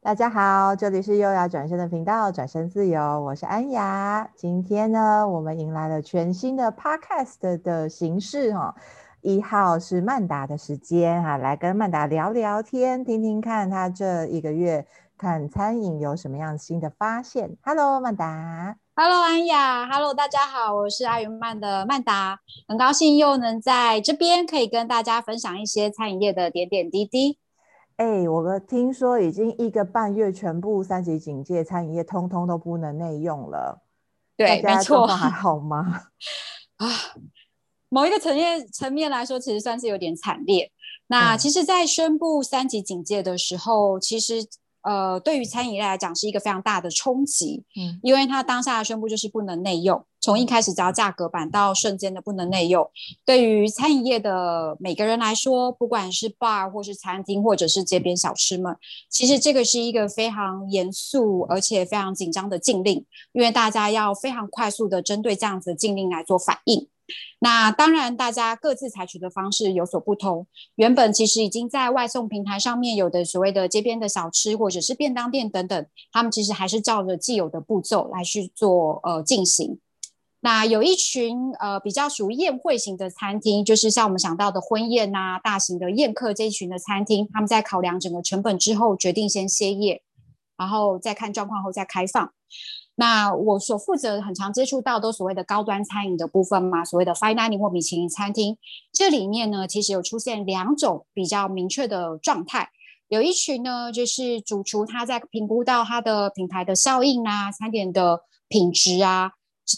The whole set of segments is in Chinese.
大家好，这里是优雅转身的频道，转身自由，我是安雅。今天呢，我们迎来了全新的 podcast 的形式哈。一号是曼达的时间哈，来跟曼达聊聊天，听听看他这一个月看餐饮有什么样新的发现。Hello，曼达。Hello，安雅。Hello，大家好，我是阿云曼的曼达，很高兴又能在这边可以跟大家分享一些餐饮业的点点滴滴。哎、欸，我听说已经一个半月，全部三级警戒，餐饮业通通都不能内用了。对，没错，还好吗？啊，某一个层面层面来说，其实算是有点惨烈。那其实，在宣布三级警戒的时候，嗯、其实。呃，对于餐饮业来讲是一个非常大的冲击，嗯，因为它当下的宣布就是不能内用，从一开始只要价格板到瞬间的不能内用，对于餐饮业的每个人来说，不管是 bar 或是餐厅或者是街边小吃们，其实这个是一个非常严肃而且非常紧张的禁令，因为大家要非常快速的针对这样子的禁令来做反应。那当然，大家各自采取的方式有所不同。原本其实已经在外送平台上面有的所谓的街边的小吃或者是便当店等等，他们其实还是照着既有的步骤来去做呃进行。那有一群呃比较属于宴会型的餐厅，就是像我们想到的婚宴啊、大型的宴客这一群的餐厅，他们在考量整个成本之后，决定先歇业，然后再看状况后再开放。那我所负责很常接触到都所谓的高端餐饮的部分嘛，所谓的 fine dining 或米其林餐厅，这里面呢，其实有出现两种比较明确的状态。有一群呢，就是主厨他在评估到他的品牌的效应啊、餐点的品质啊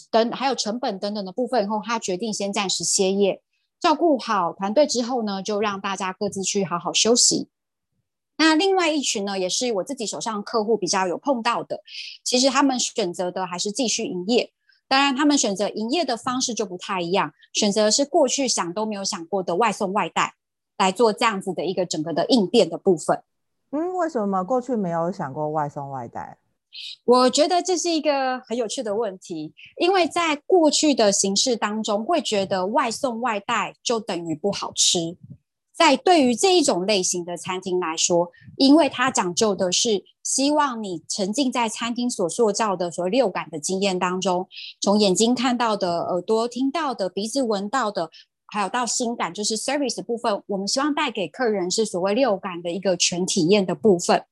等，还有成本等等的部分以后，他决定先暂时歇业，照顾好团队之后呢，就让大家各自去好好休息。那另外一群呢，也是我自己手上客户比较有碰到的，其实他们选择的还是继续营业，当然他们选择营业的方式就不太一样，选择是过去想都没有想过的外送外带来做这样子的一个整个的应变的部分。嗯，为什么过去没有想过外送外带？我觉得这是一个很有趣的问题，因为在过去的形式当中，会觉得外送外带就等于不好吃。在对于这一种类型的餐厅来说，因为它讲究的是希望你沉浸在餐厅所塑造的所谓六感的经验当中，从眼睛看到的、耳朵听到的、鼻子闻到的，还有到心感，就是 service 的部分，我们希望带给客人是所谓六感的一个全体验的部分。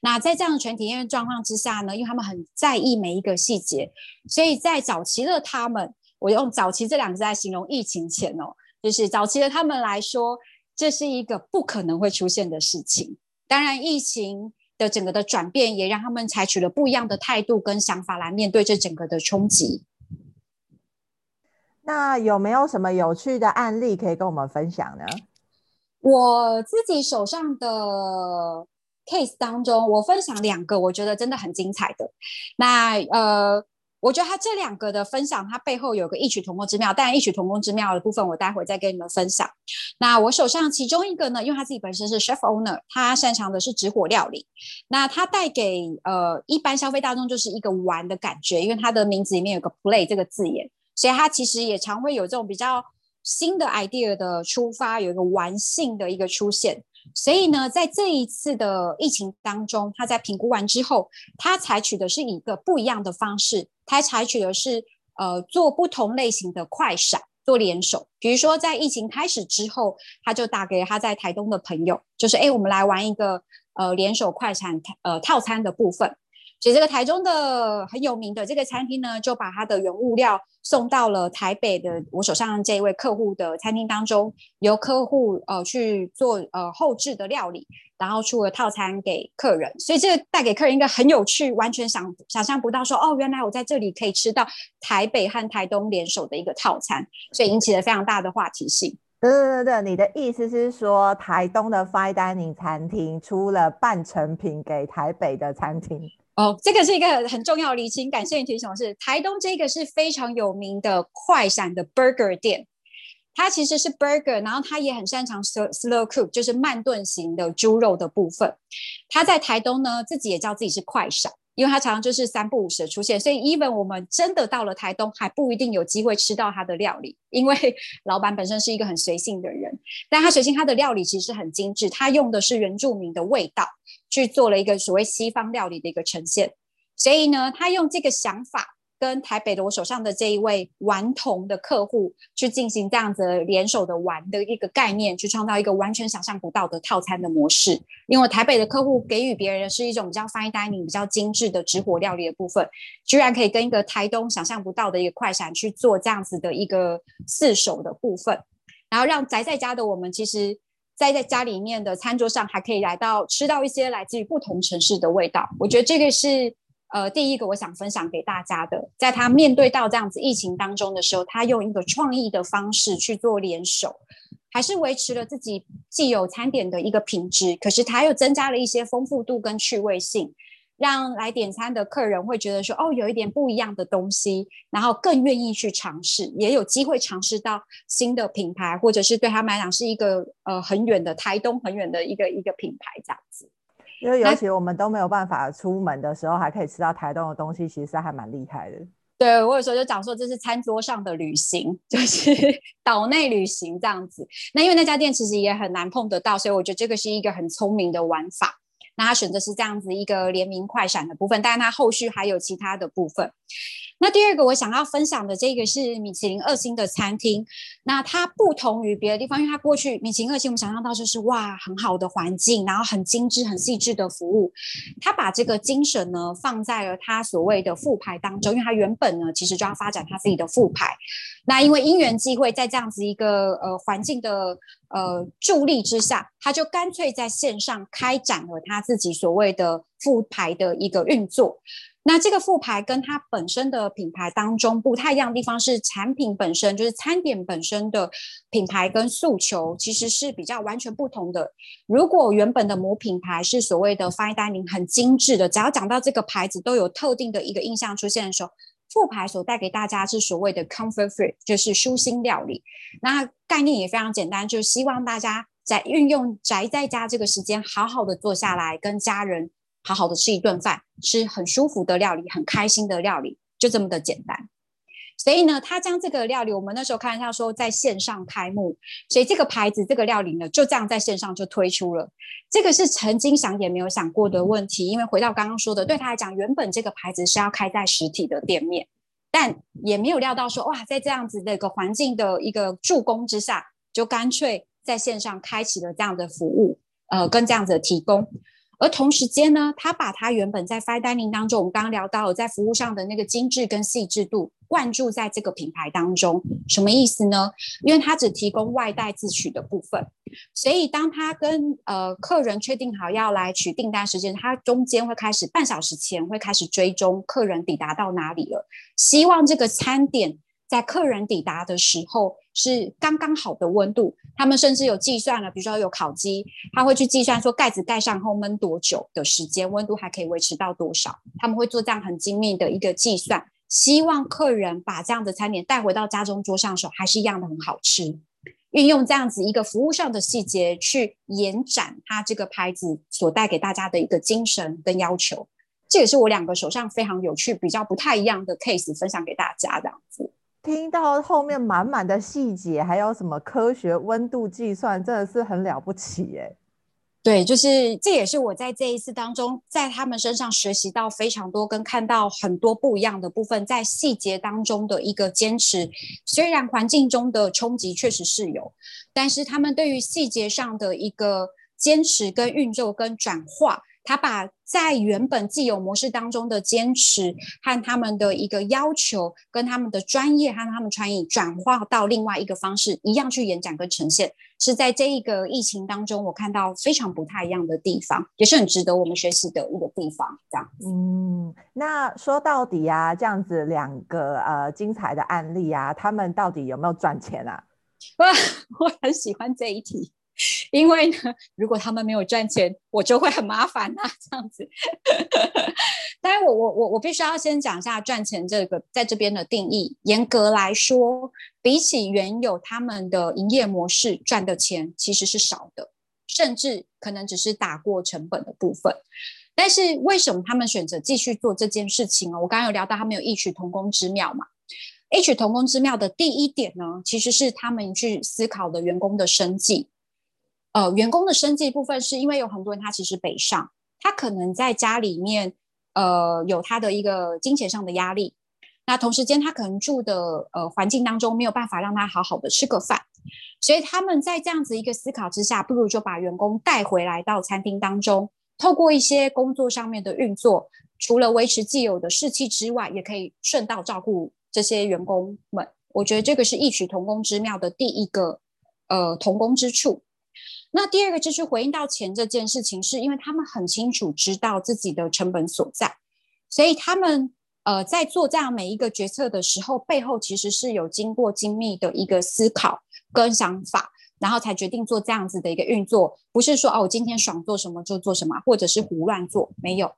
那在这样的全体验状况之下呢，因为他们很在意每一个细节，所以在早期的他们，我用早期这两个字来形容疫情前哦，就是早期的他们来说。这是一个不可能会出现的事情。当然，疫情的整个的转变也让他们采取了不一样的态度跟想法来面对这整个的冲击。那有没有什么有趣的案例可以跟我们分享呢？我自己手上的 case 当中，我分享两个我觉得真的很精彩的。那呃。我觉得他这两个的分享，它背后有个异曲同工之妙。当然，异曲同工之妙的部分，我待会再跟你们分享。那我手上其中一个呢，因为他自己本身是 chef owner，他擅长的是直火料理。那他带给呃一般消费大众就是一个玩的感觉，因为他的名字里面有个 play 这个字眼，所以他其实也常会有这种比较新的 idea 的出发，有一个玩性的一个出现。所以呢，在这一次的疫情当中，他在评估完之后，他采取的是一个不一样的方式，他采取的是呃做不同类型的快闪，做联手。比如说，在疫情开始之后，他就打给他在台东的朋友，就是哎，我们来玩一个呃联手快闪呃套餐的部分。所以这个台中的很有名的这个餐厅呢，就把它的原物料送到了台北的我手上这一位客户的餐厅当中，由客户呃去做呃后制的料理，然后出了套餐给客人。所以这个带给客人一个很有趣，完全想想象不到说哦，原来我在这里可以吃到台北和台东联手的一个套餐，所以引起了非常大的话题性。对对对对，你的意思是说台东的 Fine Dining 餐厅出了半成品给台北的餐厅？哦，这个是一个很重要的厘清，感谢你提醒。我是台东这个是非常有名的快闪的 burger 店，它其实是 burger，然后它也很擅长 slow cook，就是慢炖型的猪肉的部分。它在台东呢，自己也叫自己是快闪，因为它常常就是三不五时出现，所以 even 我们真的到了台东，还不一定有机会吃到它的料理，因为 老板本身是一个很随性的人，但他随性，他的料理其实很精致，他用的是原住民的味道去做了一个所谓西方料理的一个呈现，所以呢，他用这个想法。跟台北的我手上的这一位顽童的客户去进行这样子联手的玩的一个概念，去创造一个完全想象不到的套餐的模式。因为台北的客户给予别人的是一种比较 fine dining、比较精致的直火料理的部分，居然可以跟一个台东想象不到的一个快闪去做这样子的一个四手的部分，然后让宅在家的我们，其实在在家里面的餐桌上还可以来到吃到一些来自于不同城市的味道。我觉得这个是。呃，第一个我想分享给大家的，在他面对到这样子疫情当中的时候，他用一个创意的方式去做联手，还是维持了自己既有餐点的一个品质，可是他又增加了一些丰富度跟趣味性，让来点餐的客人会觉得说，哦，有一点不一样的东西，然后更愿意去尝试，也有机会尝试到新的品牌，或者是对他们来讲是一个呃很远的台东很远的一个一个品牌这样子。因为尤其我们都没有办法出门的时候，还可以吃到台东的东西，其实还蛮厉害的。对，我有时候就讲说，这是餐桌上的旅行，就是岛内旅行这样子。那因为那家店其实也很难碰得到，所以我觉得这个是一个很聪明的玩法。那他选择是这样子一个联名快闪的部分，但是他后续还有其他的部分。那第二个我想要分享的这个是米其林二星的餐厅，那它不同于别的地方，因为它过去米其林二星我们想象到就是哇很好的环境，然后很精致、很细致的服务，它把这个精神呢放在了它所谓的副牌当中，因为它原本呢其实就要发展它自己的副牌，那因为因缘际会在这样子一个呃环境的呃助力之下，它就干脆在线上开展了它自己所谓的副牌的一个运作。那这个副牌跟它本身的品牌当中不太一样的地方是，产品本身就是餐点本身的品牌跟诉求其实是比较完全不同的。如果原本的母品牌是所谓的 fine dining 很精致的，只要讲到这个牌子都有特定的一个印象出现的时候，副牌所带给大家是所谓的 comfort food，就是舒心料理。那概念也非常简单，就是希望大家在运用宅在家这个时间，好好的坐下来跟家人。好好的吃一顿饭，吃很舒服的料理，很开心的料理，就这么的简单。所以呢，他将这个料理，我们那时候开玩笑说在线上开幕，所以这个牌子、这个料理呢，就这样在线上就推出了。这个是曾经想也没有想过的问题，因为回到刚刚说的，对他来讲，原本这个牌子是要开在实体的店面，但也没有料到说，哇，在这样子的一个环境的一个助攻之下，就干脆在线上开启了这样的服务，呃，跟这样子的提供。而同时间呢，他把他原本在 fine dining 当中，我们刚刚聊到了在服务上的那个精致跟细致度，灌注在这个品牌当中，什么意思呢？因为他只提供外带自取的部分，所以当他跟呃客人确定好要来取订单时间，他中间会开始半小时前会开始追踪客人抵达到哪里了，希望这个餐点在客人抵达的时候。是刚刚好的温度，他们甚至有计算了，比如说有烤鸡，他会去计算说盖子盖上后焖多久的时间，温度还可以维持到多少，他们会做这样很精密的一个计算，希望客人把这样的餐点带回到家中桌上的时候，还是一样的很好吃，运用这样子一个服务上的细节去延展它这个牌子所带给大家的一个精神跟要求，这也是我两个手上非常有趣、比较不太一样的 case 分享给大家这样子。听到后面满满的细节，还有什么科学温度计算，真的是很了不起耶！对，就是这也是我在这一次当中，在他们身上学习到非常多，跟看到很多不一样的部分，在细节当中的一个坚持。虽然环境中的冲击确实是有，但是他们对于细节上的一个坚持、跟运作、跟转化。他把在原本既有模式当中的坚持和他们的一个要求，跟他们的专业和他们创意转化到另外一个方式，一样去演讲跟呈现，是在这一个疫情当中，我看到非常不太一样的地方，也是很值得我们学习的一个地方。这样，嗯，那说到底啊，这样子两个呃精彩的案例啊，他们到底有没有赚钱啊？哇，我很喜欢这一题。因为呢，如果他们没有赚钱，我就会很麻烦呐、啊，这样子。但是我我我我必须要先讲一下赚钱这个在这边的定义。严格来说，比起原有他们的营业模式赚的钱其实是少的，甚至可能只是打过成本的部分。但是为什么他们选择继续做这件事情呢？我刚刚有聊到他们有异曲同工之妙嘛。异曲同工之妙的第一点呢，其实是他们去思考的员工的生计。呃，员工的生计部分是因为有很多人他其实北上，他可能在家里面呃有他的一个金钱上的压力，那同时间他可能住的呃环境当中没有办法让他好好的吃个饭，所以他们在这样子一个思考之下，不如就把员工带回来到餐厅当中。透过一些工作上面的运作，除了维持既有的士气之外，也可以顺道照顾这些员工们。我觉得这个是异曲同工之妙的第一个呃同工之处。那第二个就是回应到钱这件事情，是因为他们很清楚知道自己的成本所在，所以他们呃在做这样每一个决策的时候，背后其实是有经过精密的一个思考跟想法。然后才决定做这样子的一个运作，不是说哦，我今天爽做什么就做什么，或者是胡乱做，没有。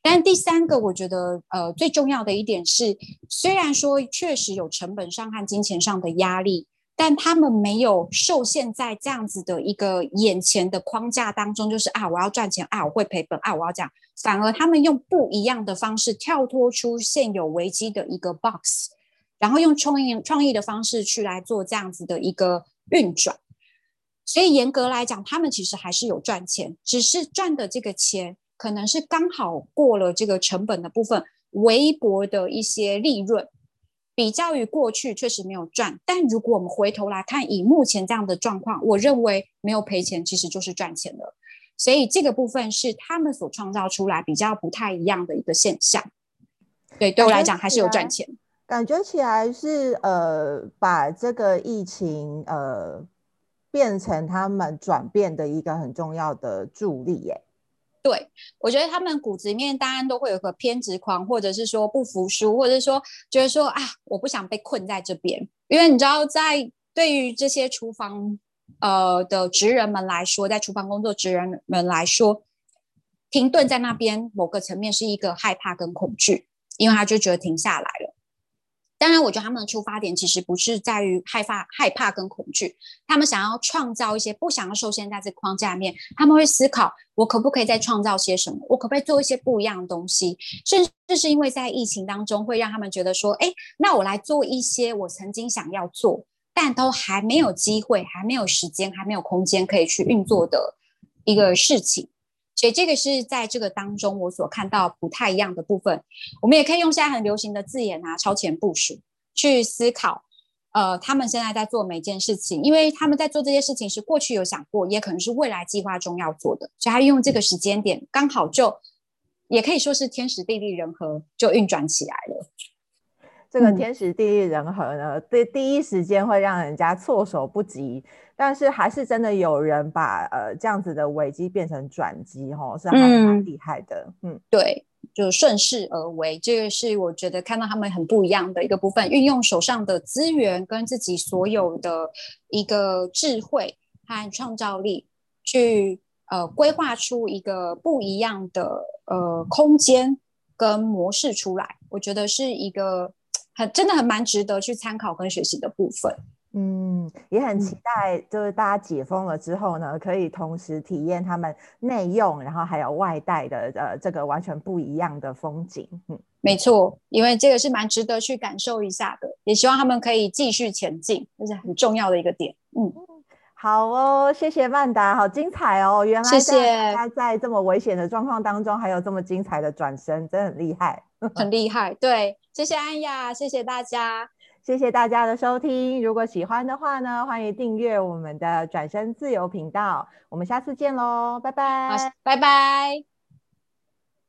但第三个，我觉得呃最重要的一点是，虽然说确实有成本上和金钱上的压力，但他们没有受限在这样子的一个眼前的框架当中，就是啊我要赚钱啊我会赔本啊我要这样，反而他们用不一样的方式跳脱出现有危机的一个 box，然后用创意创意的方式去来做这样子的一个运转。所以严格来讲，他们其实还是有赚钱，只是赚的这个钱可能是刚好过了这个成本的部分，微薄的一些利润，比较于过去确实没有赚。但如果我们回头来看，以目前这样的状况，我认为没有赔钱，其实就是赚钱了。所以这个部分是他们所创造出来比较不太一样的一个现象。对，对我来讲还是有赚钱。感觉起来是呃，把这个疫情呃。变成他们转变的一个很重要的助力耶。对，我觉得他们骨子里面当然都会有个偏执狂，或者是说不服输，或者是说觉得说啊，我不想被困在这边。因为你知道，在对于这些厨房呃的职人们来说，在厨房工作职人们来说，停顿在那边某个层面是一个害怕跟恐惧，因为他就觉得停下来了。当然，我觉得他们的出发点其实不是在于害怕、害怕跟恐惧，他们想要创造一些不想要受限在这框架里面，他们会思考我可不可以再创造些什么，我可不可以做一些不一样的东西，甚至是因为在疫情当中会让他们觉得说，哎，那我来做一些我曾经想要做，但都还没有机会、还没有时间、还没有空间可以去运作的一个事情。所以这个是在这个当中我所看到不太一样的部分。我们也可以用现在很流行的字眼啊，超前部署去思考。呃，他们现在在做每件事情，因为他们在做这些事情是过去有想过，也可能是未来计划中要做的，所以他用这个时间点刚好就也可以说是天时地利人和就运转起来了。这个天时地利人和呢，对、嗯、第一时间会让人家措手不及，但是还是真的有人把呃这样子的危机变成转机，吼，是还蛮厉害的。嗯，嗯对，就顺势而为，这个是我觉得看到他们很不一样的一个部分，运用手上的资源跟自己所有的一个智慧和创造力，去呃规划出一个不一样的呃空间跟模式出来，我觉得是一个。很真的很蛮值得去参考跟学习的部分，嗯，也很期待，就是大家解封了之后呢，嗯、可以同时体验他们内用，然后还有外带的呃这个完全不一样的风景。嗯，没错，因为这个是蛮值得去感受一下的，也希望他们可以继续前进，这是很重要的一个点。嗯，好哦，谢谢曼达，好精彩哦，原来谢谢他在这么危险的状况当中，还有这么精彩的转身，真的很厉害，很厉害，对。谢谢安雅，谢谢大家，谢谢大家的收听。如果喜欢的话呢，欢迎订阅我们的转身自由频道。我们下次见喽，拜拜，拜拜。